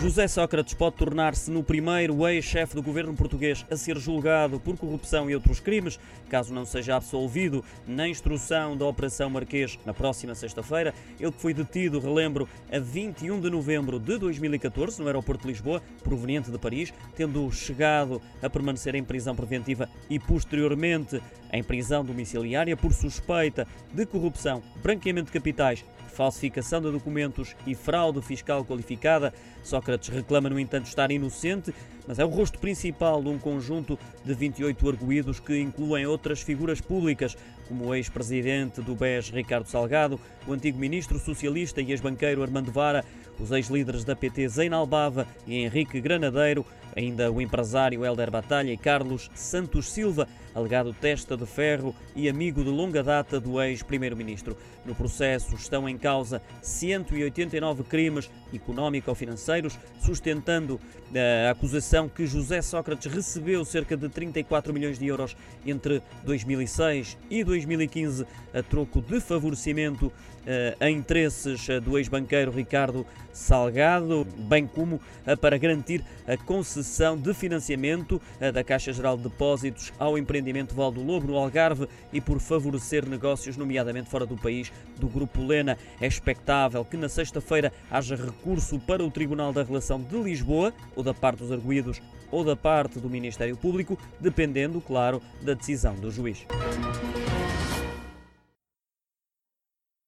José Sócrates pode tornar-se no primeiro ex-chefe do governo português a ser julgado por corrupção e outros crimes, caso não seja absolvido na instrução da Operação Marquês na próxima sexta-feira. Ele foi detido, relembro, a 21 de novembro de 2014 no aeroporto de Lisboa, proveniente de Paris, tendo chegado a permanecer em prisão preventiva e posteriormente em prisão domiciliária por suspeita de corrupção, branqueamento de capitais falsificação de documentos e fraude fiscal qualificada. Sócrates reclama, no entanto, estar inocente, mas é o rosto principal de um conjunto de 28 arguídos que incluem outras figuras públicas, como o ex-presidente do BES Ricardo Salgado, o antigo ministro socialista e ex-banqueiro Armando Vara, os ex-líderes da PT Zeinal Bava e Henrique Granadeiro, ainda o empresário Helder Batalha e Carlos Santos Silva, alegado testa de ferro e amigo de longa data do ex-primeiro-ministro. No processo estão em causa 189 crimes económico-financeiros, sustentando a acusação que José Sócrates recebeu cerca de 34 milhões de euros entre 2006 e 2015 a troco de favorecimento eh, a interesses eh, do ex-banqueiro Ricardo Salgado, bem como eh, para garantir a concessão de financiamento da Caixa Geral de Depósitos ao empreendimento Valdo Lobo no Algarve e por favorecer negócios, nomeadamente fora do país, do Grupo Lena. É expectável que na sexta-feira haja recurso para o Tribunal da Relação de Lisboa, ou da parte dos arguídos, ou da parte do Ministério Público, dependendo, claro, da decisão do juiz.